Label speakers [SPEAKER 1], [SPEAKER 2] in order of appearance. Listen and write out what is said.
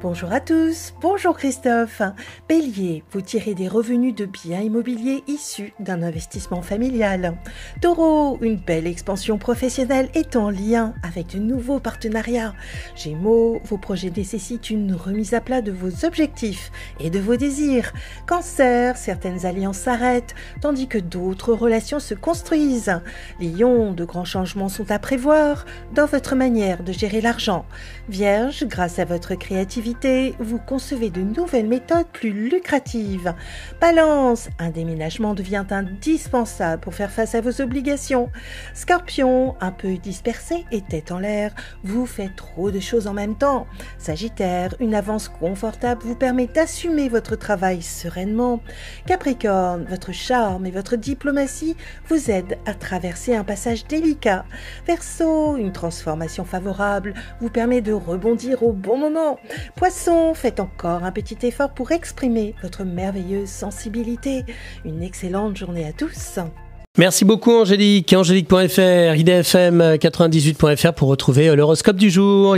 [SPEAKER 1] Bonjour à tous, bonjour Christophe. Bélier, vous tirez des revenus de biens immobiliers issus d'un investissement familial. Taureau, une belle expansion professionnelle est en lien avec de nouveaux partenariats. Gémeaux, vos projets nécessitent une remise à plat de vos objectifs et de vos désirs. Cancer, certaines alliances s'arrêtent tandis que d'autres relations se construisent. Lion, de grands changements sont à prévoir dans votre manière de gérer l'argent. Vierge, grâce à votre créativité, vous concevez de nouvelles méthodes plus lucratives. Balance, un déménagement devient indispensable pour faire face à vos obligations. Scorpion, un peu dispersé et tête en l'air, vous faites trop de choses en même temps. Sagittaire, une avance confortable vous permet d'assumer votre travail sereinement. Capricorne, votre charme et votre diplomatie vous aident à traverser un passage délicat. Verseau, une transformation favorable vous permet de rebondir au bon moment. Poisson, faites encore un petit effort pour exprimer votre merveilleuse sensibilité. Une excellente journée à tous.
[SPEAKER 2] Merci beaucoup Angélique. Angélique.fr, idfm98.fr pour retrouver l'horoscope du jour.